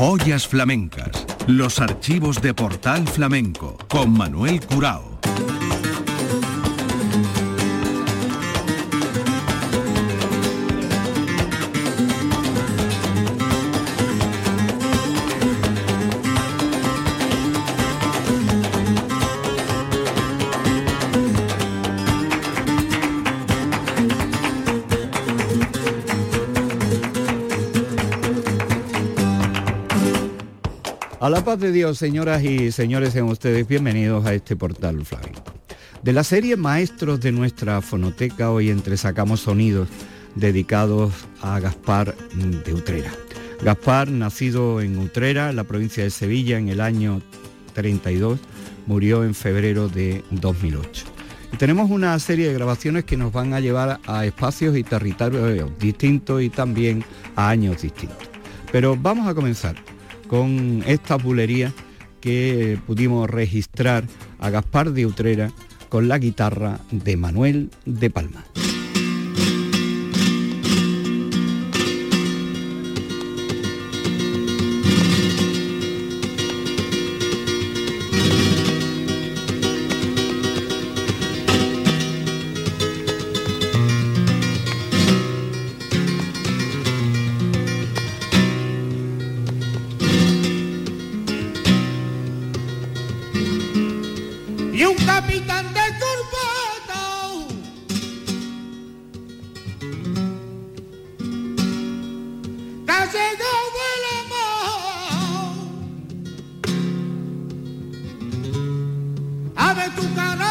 Joyas flamencas. Los archivos de Portal Flamenco con Manuel Curao. Paz de Dios, señoras y señores, sean ustedes bienvenidos a este portal flamenco. De la serie Maestros de nuestra fonoteca, hoy entresacamos sonidos dedicados a Gaspar de Utrera. Gaspar, nacido en Utrera, la provincia de Sevilla, en el año 32, murió en febrero de 2008. Y tenemos una serie de grabaciones que nos van a llevar a espacios y territorios distintos y también a años distintos. Pero vamos a comenzar con esta bulería que pudimos registrar a Gaspar de Utrera con la guitarra de Manuel de Palma. tu.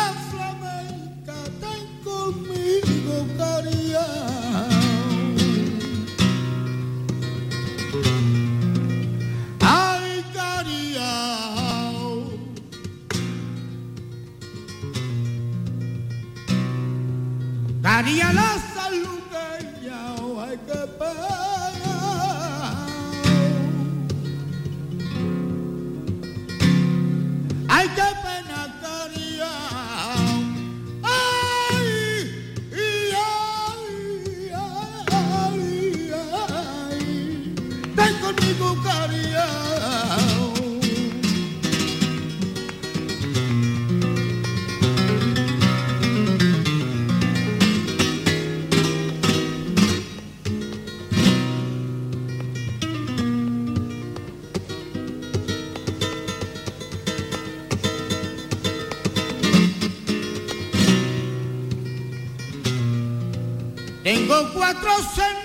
Cuatro senderos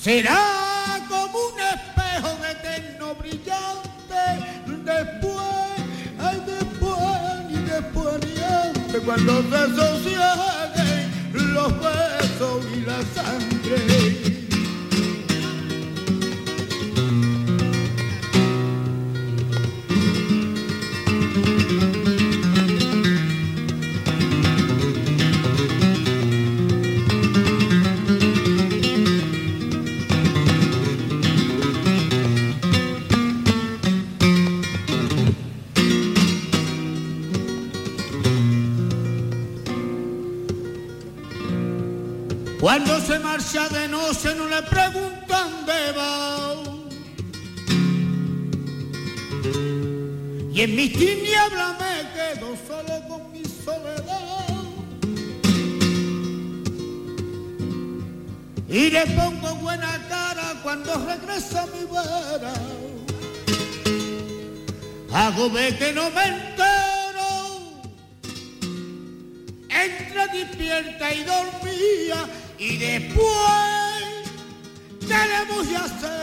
Será como un espejo eterno brillante. Después, ay después, y después, y antes, cuando se sosieguen los besos y la sangre. Marcha de noche no le preguntan de va. Y en mis tinieblas me quedo solo con mi soledad. Y le pongo buena cara cuando regresa mi vera. Hago ve que no me entero. Entre despierta y dormía y después, ¿qué le voy a hacer?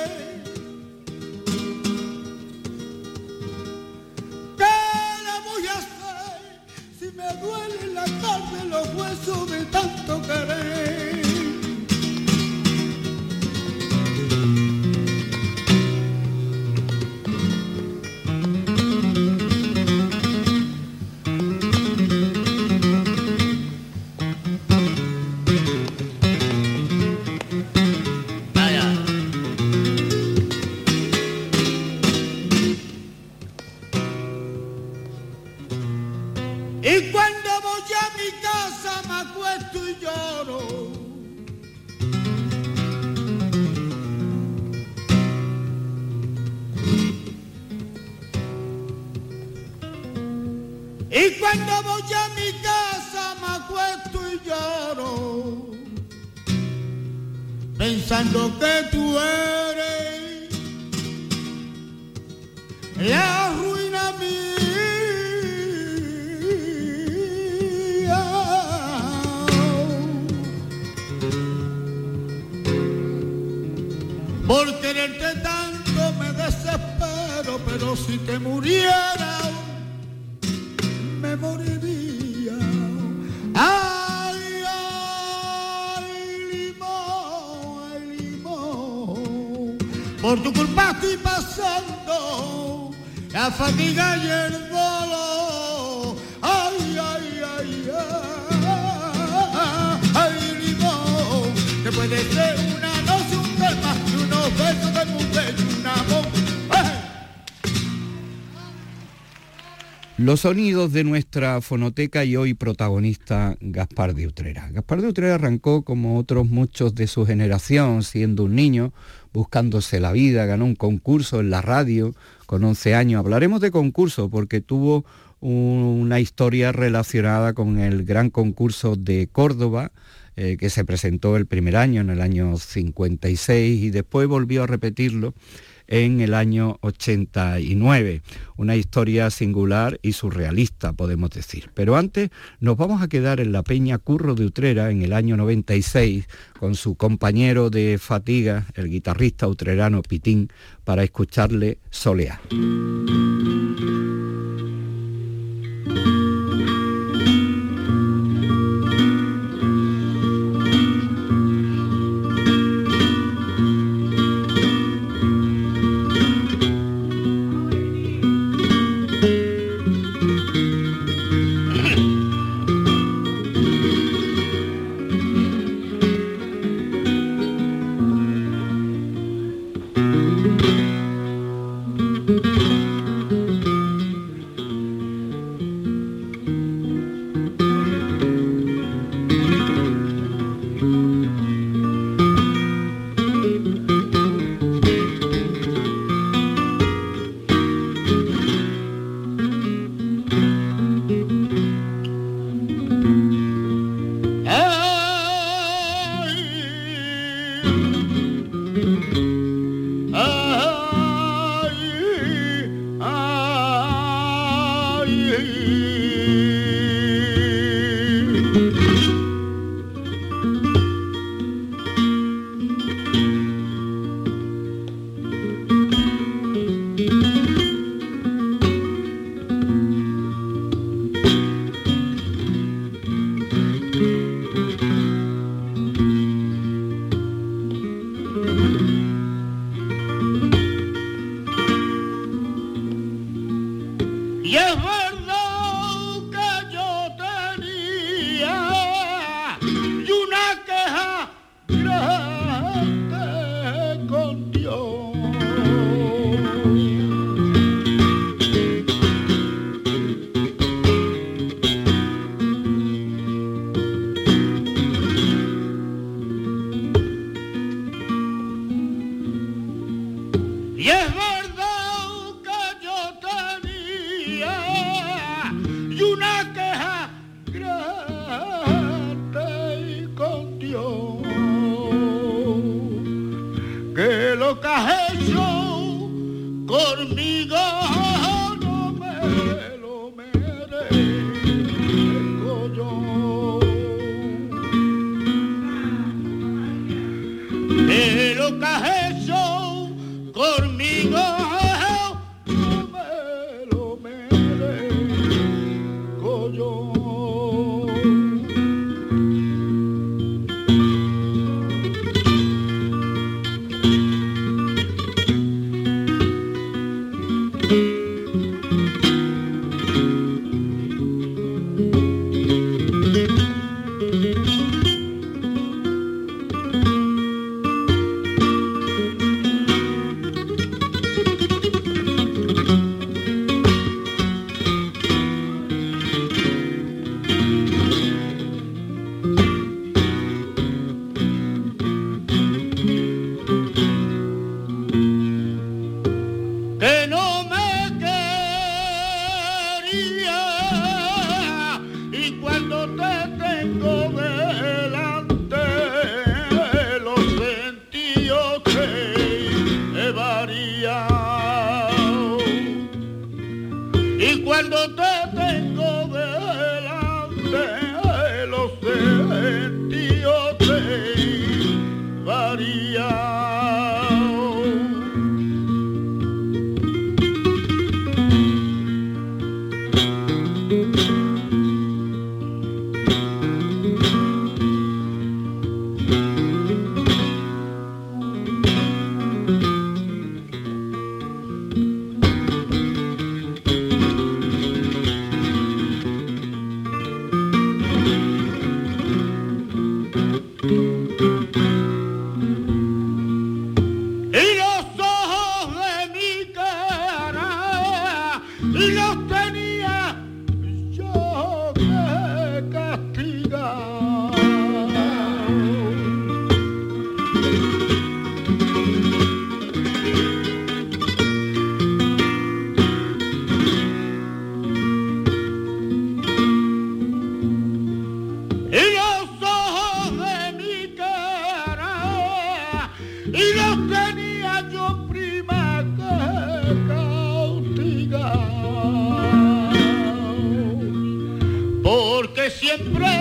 Los sonidos de nuestra fonoteca y hoy protagonista Gaspar de Utrera. Gaspar de Utrera arrancó como otros muchos de su generación, siendo un niño, buscándose la vida, ganó un concurso en la radio con 11 años. Hablaremos de concurso porque tuvo una historia relacionada con el gran concurso de Córdoba, eh, que se presentó el primer año, en el año 56, y después volvió a repetirlo en el año 89. Una historia singular y surrealista, podemos decir. Pero antes nos vamos a quedar en la Peña Curro de Utrera en el año 96 con su compañero de fatiga, el guitarrista utrerano Pitín, para escucharle solear. prueba.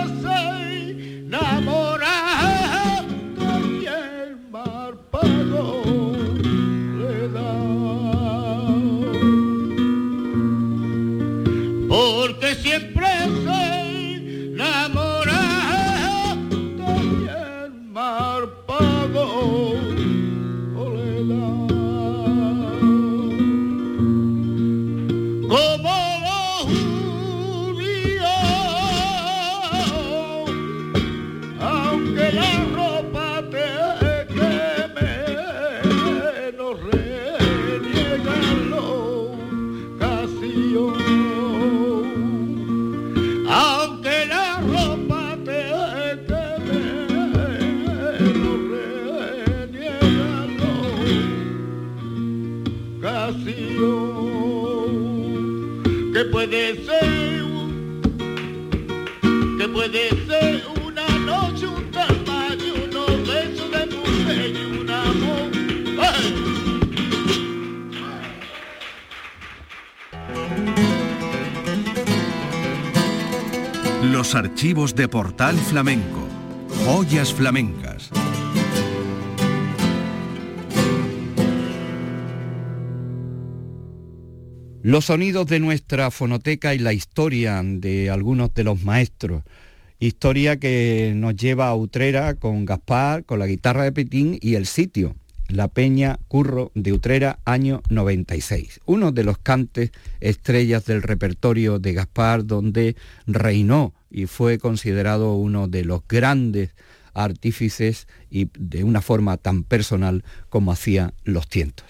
De Portal Flamenco. Joyas flamencas. Los sonidos de nuestra fonoteca y la historia de algunos de los maestros. Historia que nos lleva a Utrera con Gaspar, con la guitarra de Petín y el sitio, la Peña Curro de Utrera, año 96. Uno de los cantes estrellas del repertorio de Gaspar, donde reinó y fue considerado uno de los grandes artífices y de una forma tan personal como hacía los tientos.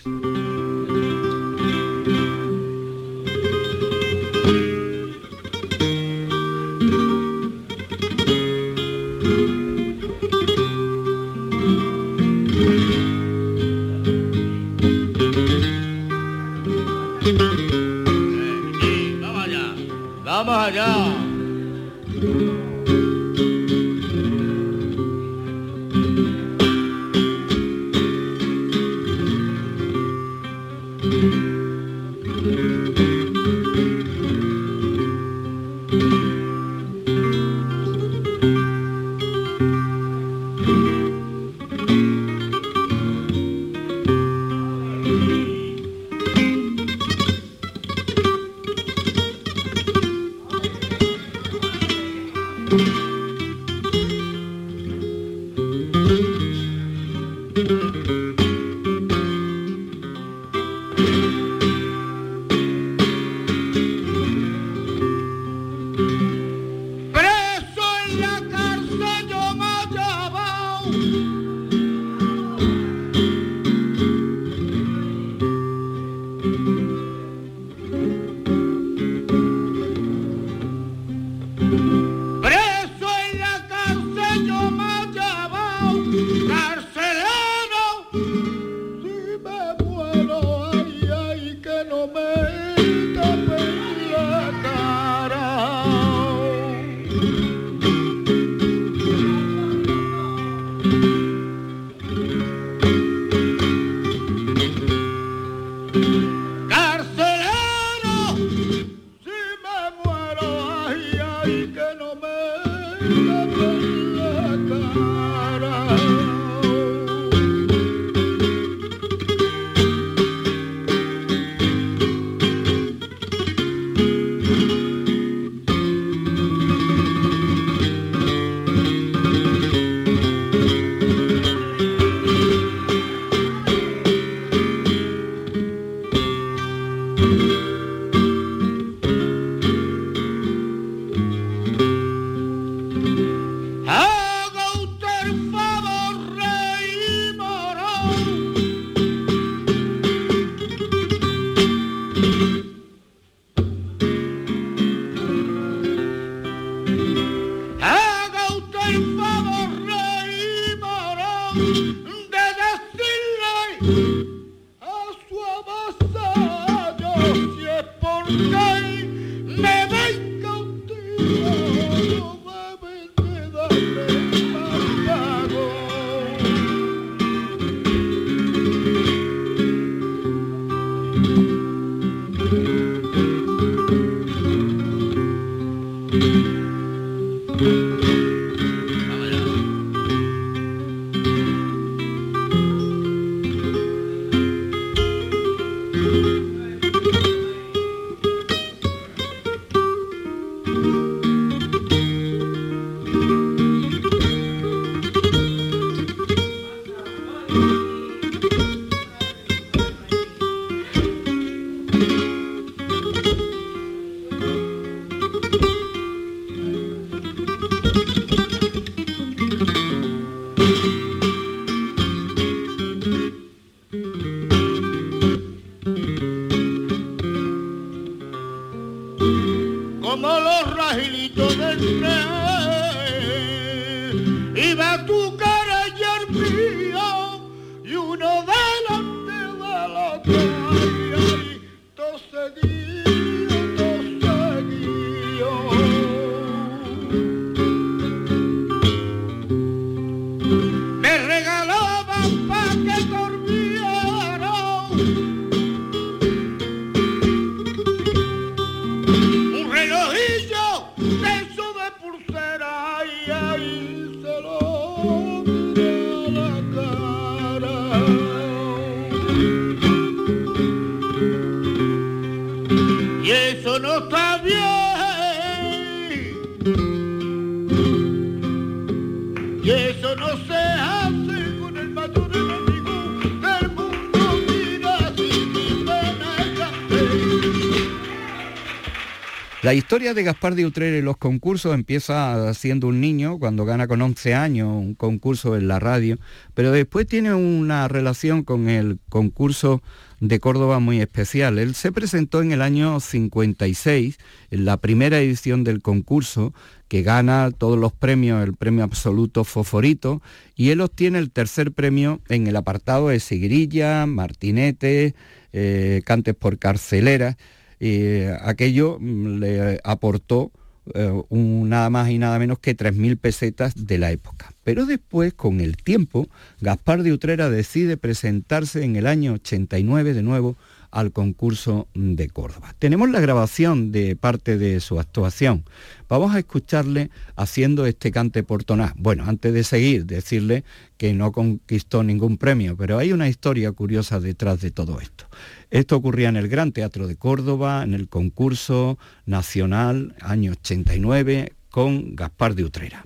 La historia de Gaspar de Utrera y los concursos empieza siendo un niño, cuando gana con 11 años un concurso en la radio, pero después tiene una relación con el concurso de Córdoba muy especial. Él se presentó en el año 56, en la primera edición del concurso, que gana todos los premios, el premio absoluto Foforito, y él obtiene el tercer premio en el apartado de Sigrilla, Martinete, eh, Cantes por Carcelera y aquello mm, le aportó eh, nada más y nada menos que 3.000 pesetas de la época. Pero después, con el tiempo, Gaspar de Utrera decide presentarse en el año 89 de nuevo al concurso de Córdoba. Tenemos la grabación de parte de su actuación. Vamos a escucharle haciendo este cante portoná. Bueno, antes de seguir, decirle que no conquistó ningún premio, pero hay una historia curiosa detrás de todo esto. Esto ocurría en el Gran Teatro de Córdoba, en el concurso nacional año 89 con Gaspar de Utrera.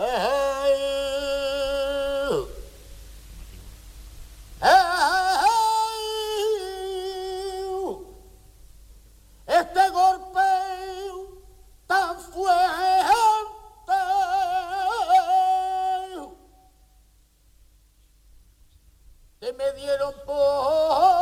Este golpe tan fuerte. Que me dieron por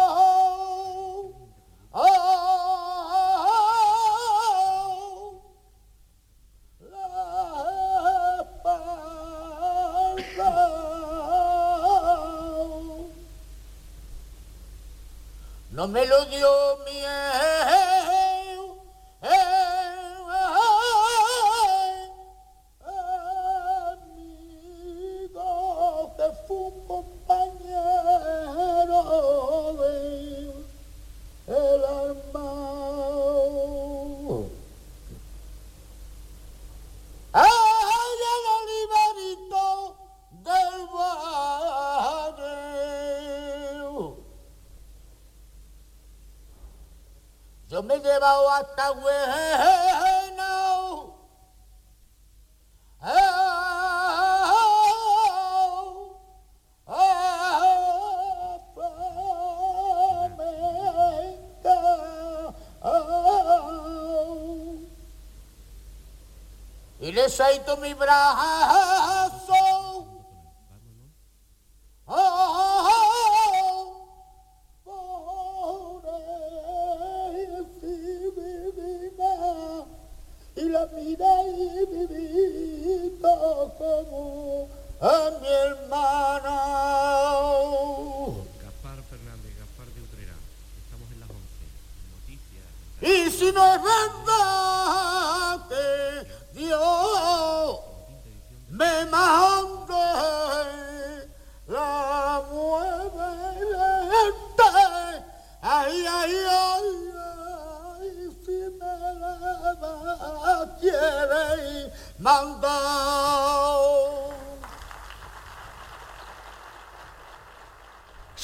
no me lo dio miedo.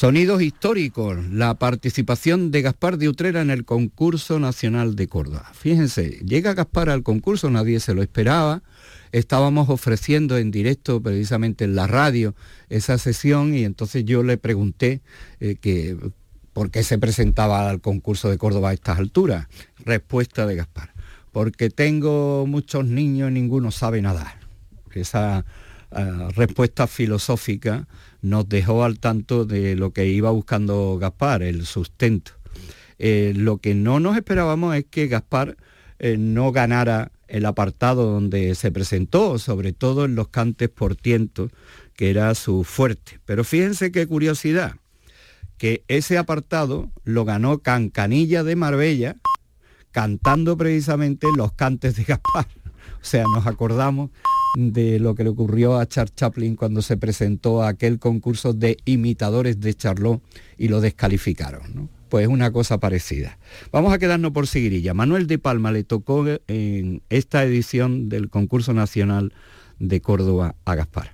Sonidos históricos, la participación de Gaspar de Utrera en el concurso nacional de Córdoba. Fíjense, llega Gaspar al concurso, nadie se lo esperaba, estábamos ofreciendo en directo precisamente en la radio esa sesión y entonces yo le pregunté eh, que por qué se presentaba al concurso de Córdoba a estas alturas. Respuesta de Gaspar, porque tengo muchos niños y ninguno sabe nadar. Respuesta filosófica nos dejó al tanto de lo que iba buscando Gaspar, el sustento. Eh, lo que no nos esperábamos es que Gaspar eh, no ganara el apartado donde se presentó, sobre todo en los cantes por tiento, que era su fuerte. Pero fíjense qué curiosidad, que ese apartado lo ganó Cancanilla de Marbella, cantando precisamente los cantes de Gaspar. O sea, nos acordamos de lo que le ocurrió a Charles Chaplin cuando se presentó a aquel concurso de imitadores de Charlot y lo descalificaron. Pues una cosa parecida. Vamos a quedarnos por seguirilla. Manuel de Palma le tocó en esta edición del concurso nacional de Córdoba a Gaspar.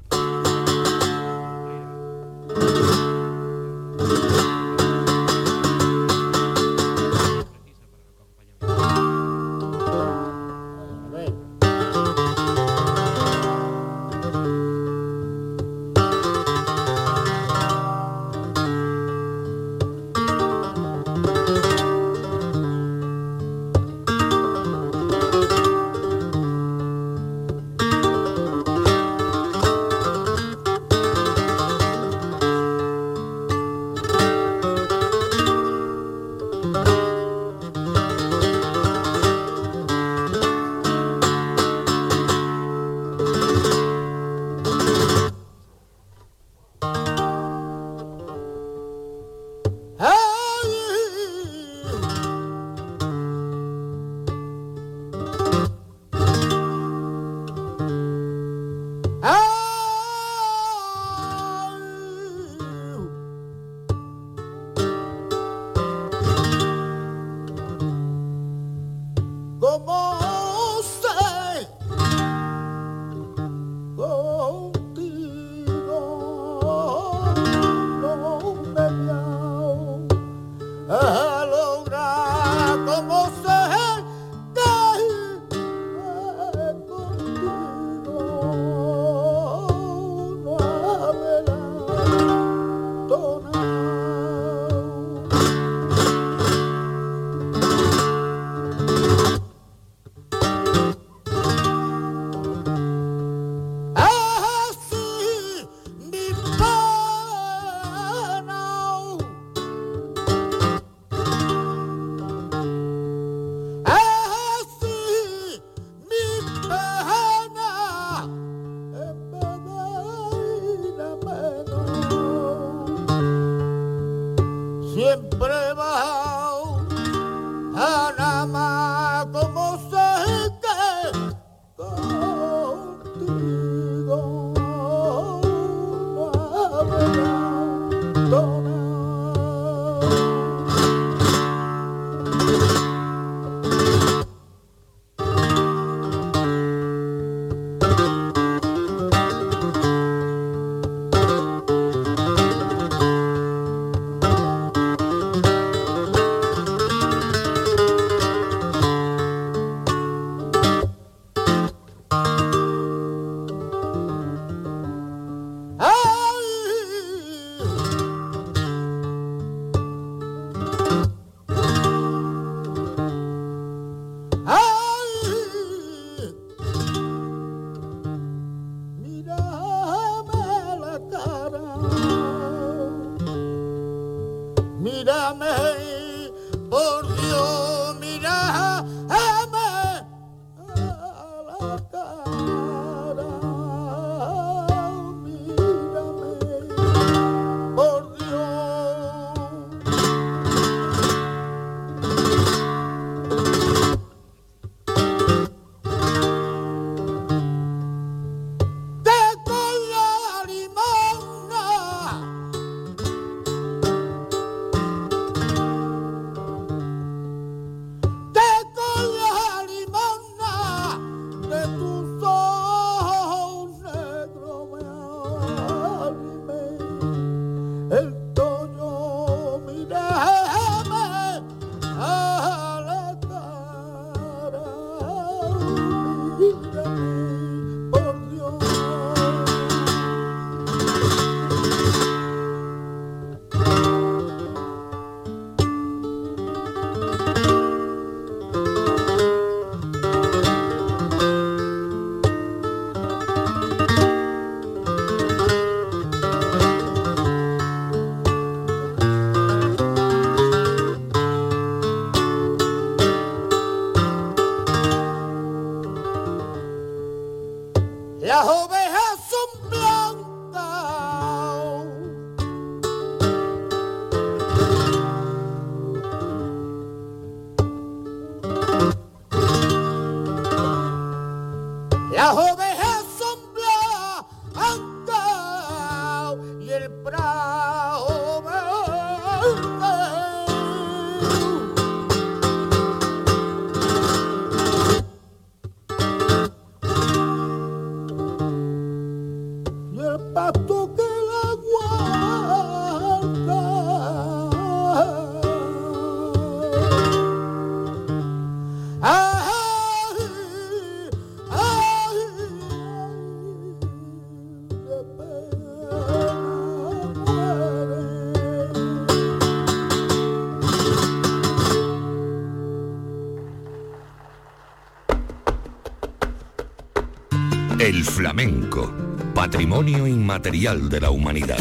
Flamenco, patrimonio inmaterial de la humanidad.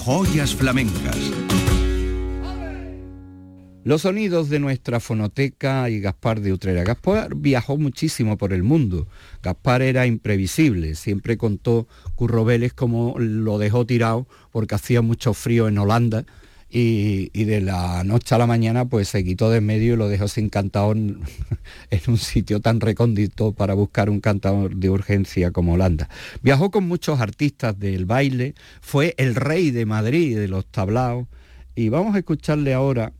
Joyas flamencas. Los sonidos de nuestra fonoteca y Gaspar de Utrera. Gaspar viajó muchísimo por el mundo. Gaspar era imprevisible. Siempre contó Curro como lo dejó tirado porque hacía mucho frío en Holanda y, de la noche a la mañana pues se quitó de en medio y lo dejó sin cantador en, en un sitio tan recóndito para buscar un cantador de urgencia como Holanda. Viajó con muchos artistas del baile, fue el rey de Madrid de los tablaos y vamos a escucharle ahora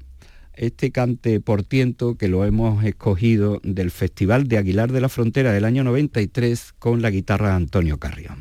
este cante por tiento que lo hemos escogido del Festival de Aguilar de la Frontera del año 93 con la guitarra de Antonio Carrión.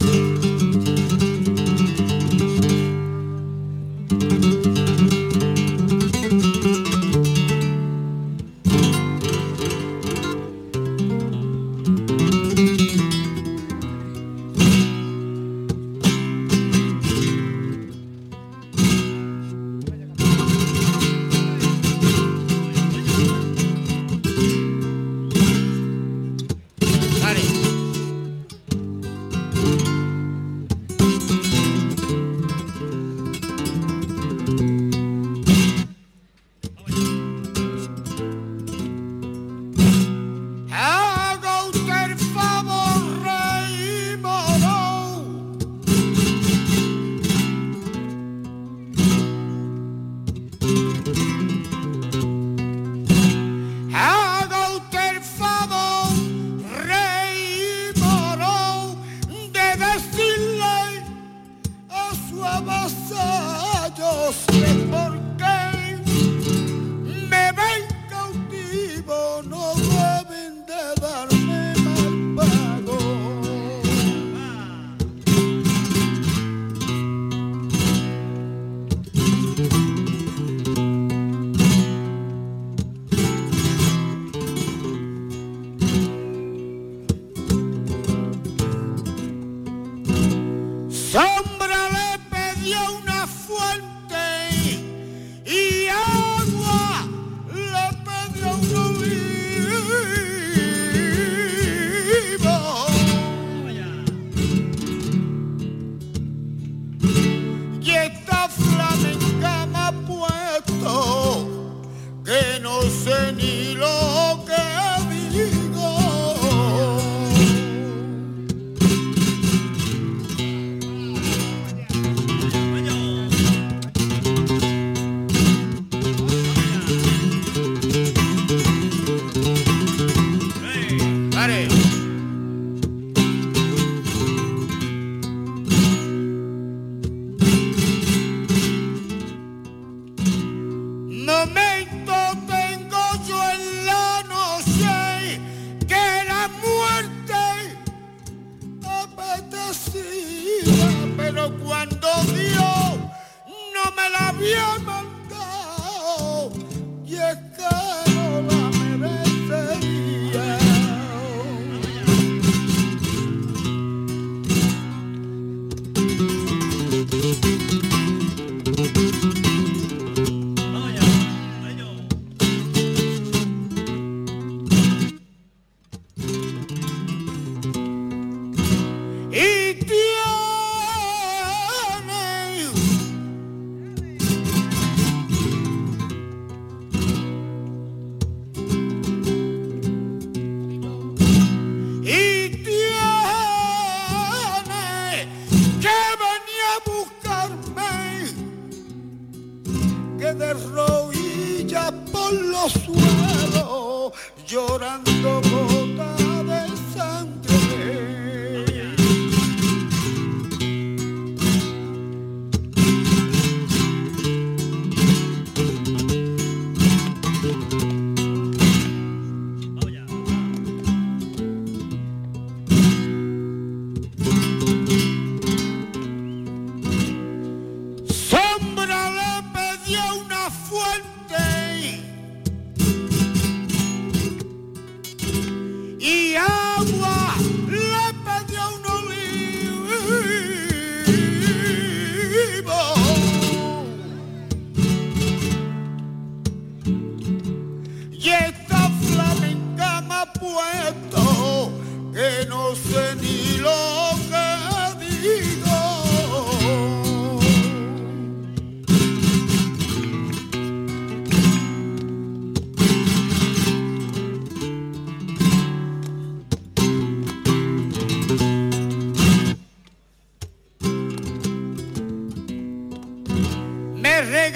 Me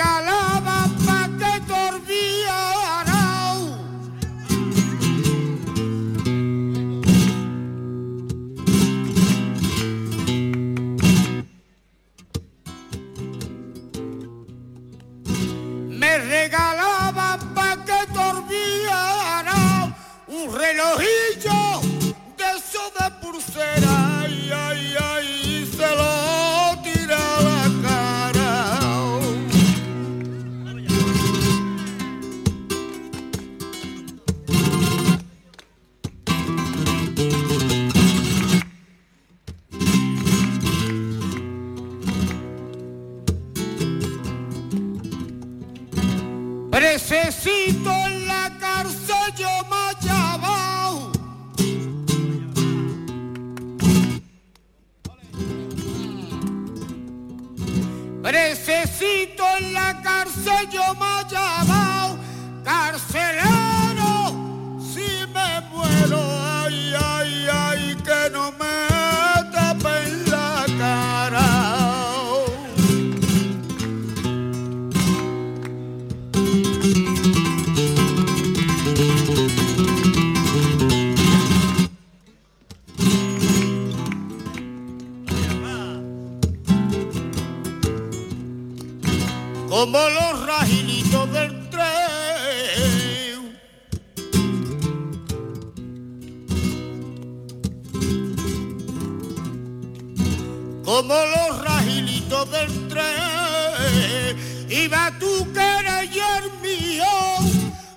del tren, iba tú que eres el mío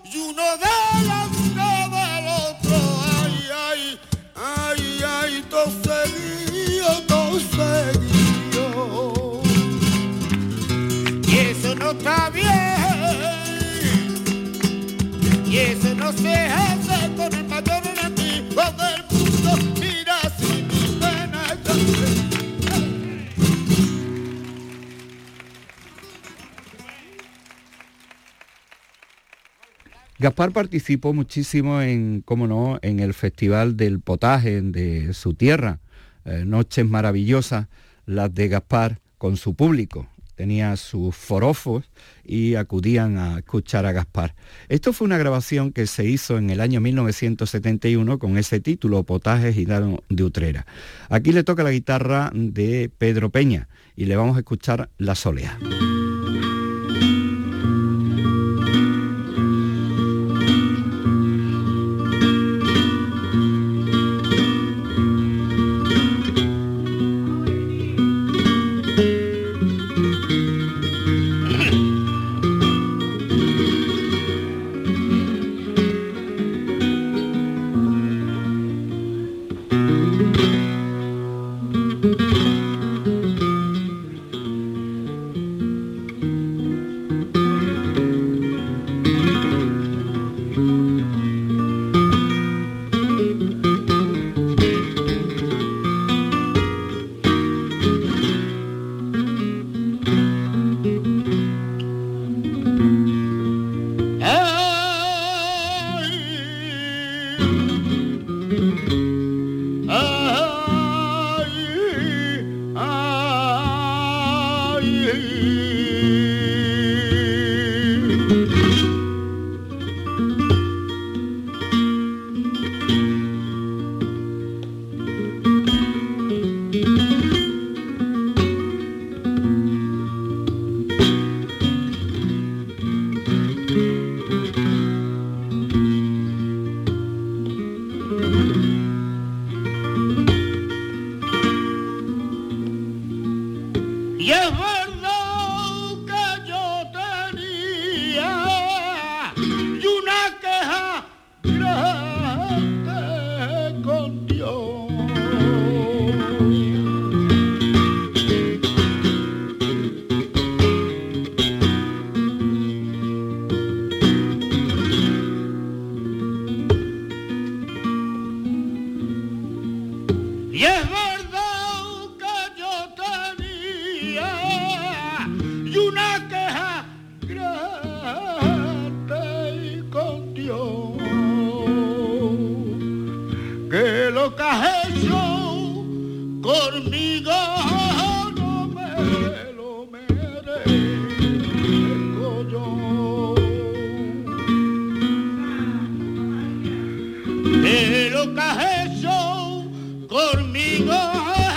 y uno delante del otro. Ay, ay, ay, ay, todo seguido, todo seguido y eso no está bien y eso no se hace con el Gaspar participó muchísimo en, cómo no, en el Festival del Potaje de su tierra. Eh, noches maravillosas, las de Gaspar con su público. Tenía sus forofos y acudían a escuchar a Gaspar. Esto fue una grabación que se hizo en el año 1971 con ese título, Potaje Gitano de Utrera. Aquí le toca la guitarra de Pedro Peña y le vamos a escuchar La Solea. oh,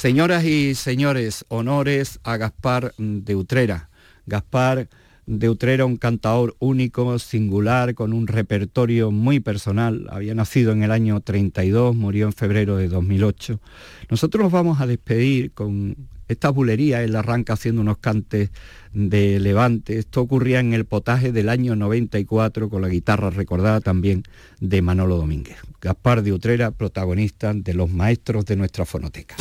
Señoras y señores, honores a Gaspar de Utrera. Gaspar de Utrera, un cantador único, singular, con un repertorio muy personal. Había nacido en el año 32, murió en febrero de 2008. Nosotros nos vamos a despedir con esta bulería. Él arranca haciendo unos cantes de levante. Esto ocurría en el potaje del año 94 con la guitarra recordada también de Manolo Domínguez. Gaspar de Utrera, protagonista de los maestros de nuestra fonoteca.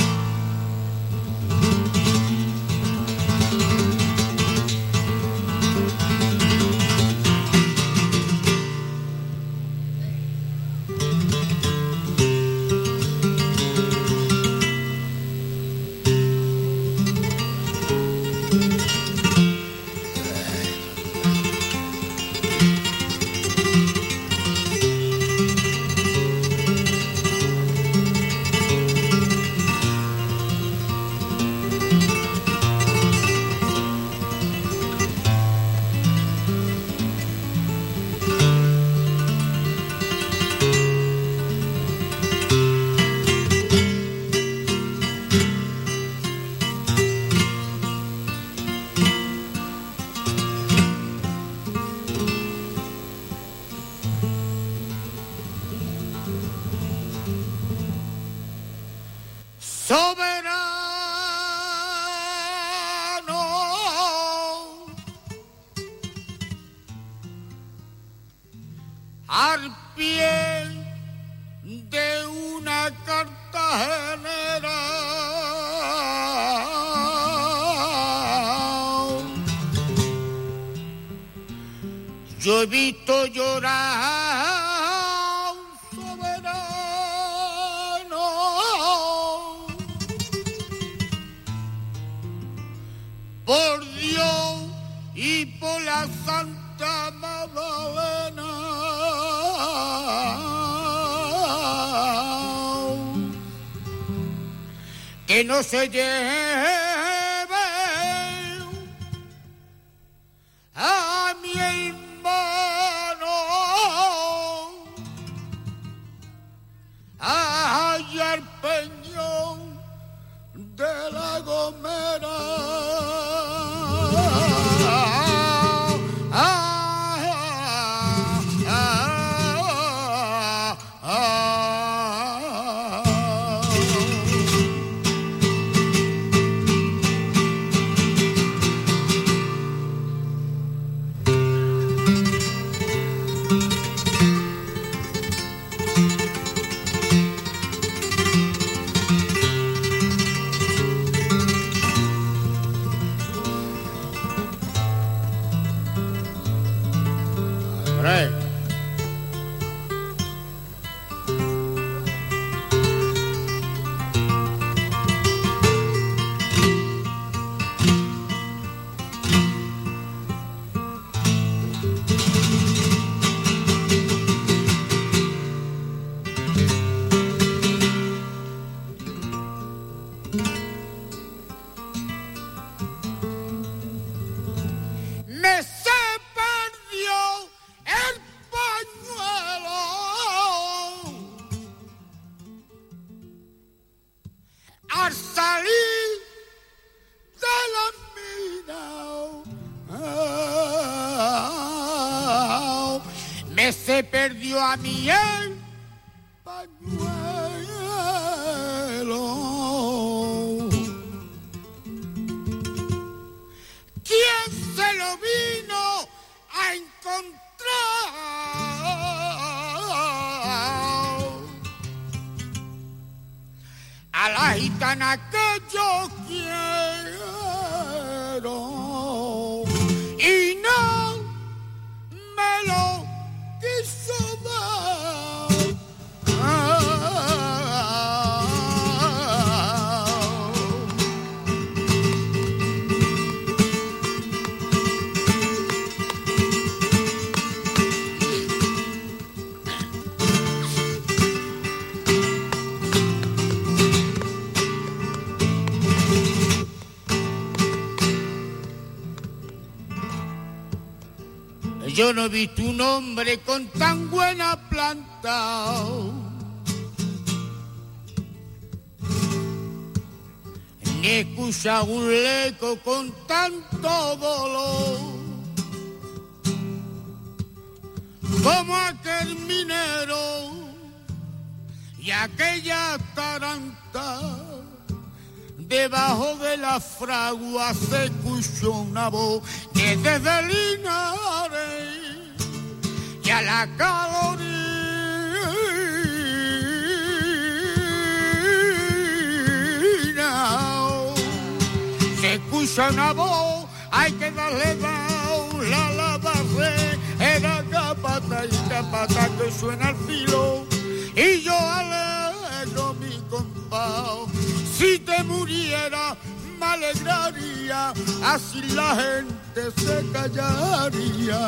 Al pie de una cartagenera. Yo he visto llorar Que no se lleve me no he visto un hombre con tan buena planta. Ni escuchado un leco con tanto dolor. Como aquel minero y aquella taranta. Debajo de la fragua se escuchó una voz que desde Linares y a la calorina se escucha una voz, hay que darle dao, la lavaré, era capata y capata que suena al filo y yo alegro mi compás. Si te muriera, me alegraría, así la gente se callaría.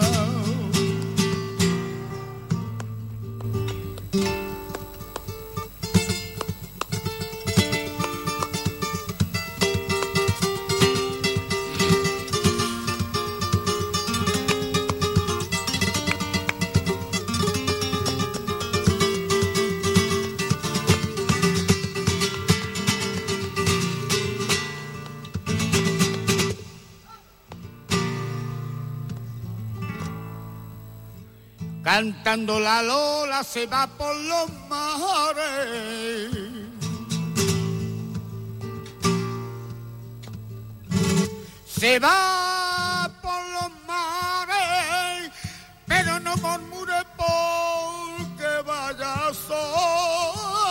cantando la lola se va por los mares. Se va por los mares, pero no murmure porque vaya sola.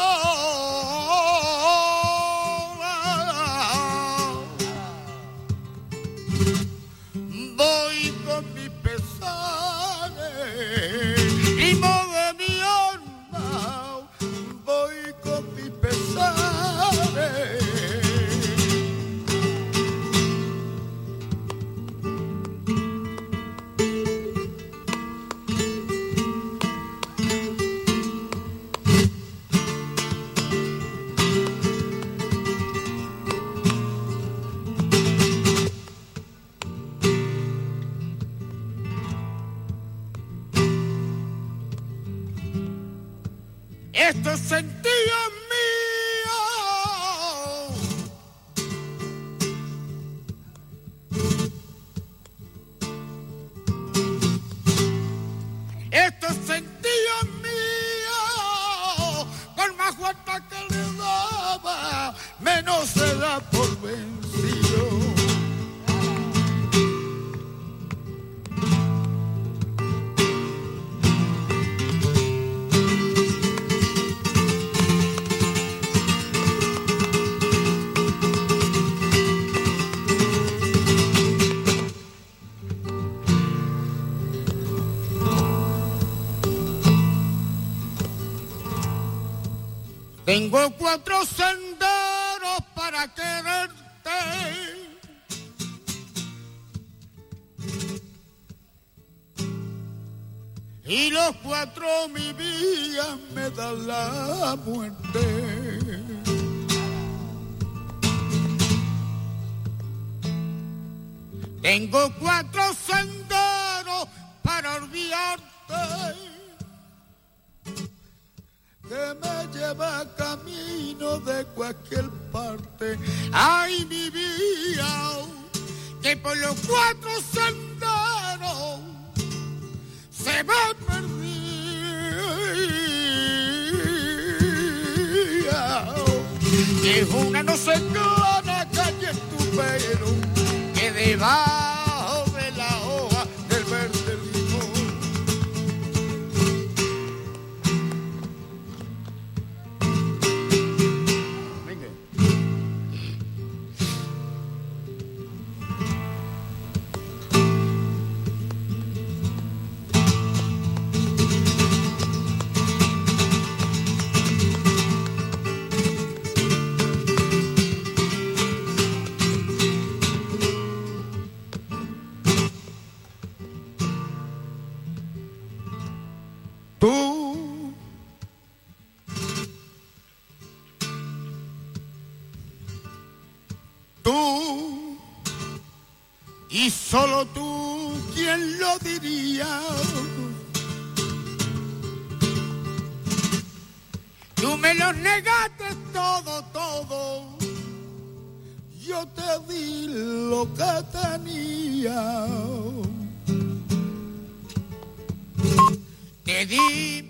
Cuatro senderos para quererte. Y los cuatro mi vida me dan la muerte. Tengo cuatro senderos para olvidarte que me lleva camino de cualquier parte. Ay, mi vida, que por los cuatro senderos se va perdida. Que es una no sé clara calle tu pelo, que de solo tú, ¿quién lo diría? Tú me lo negaste todo, todo. Yo te di lo que tenía. Te di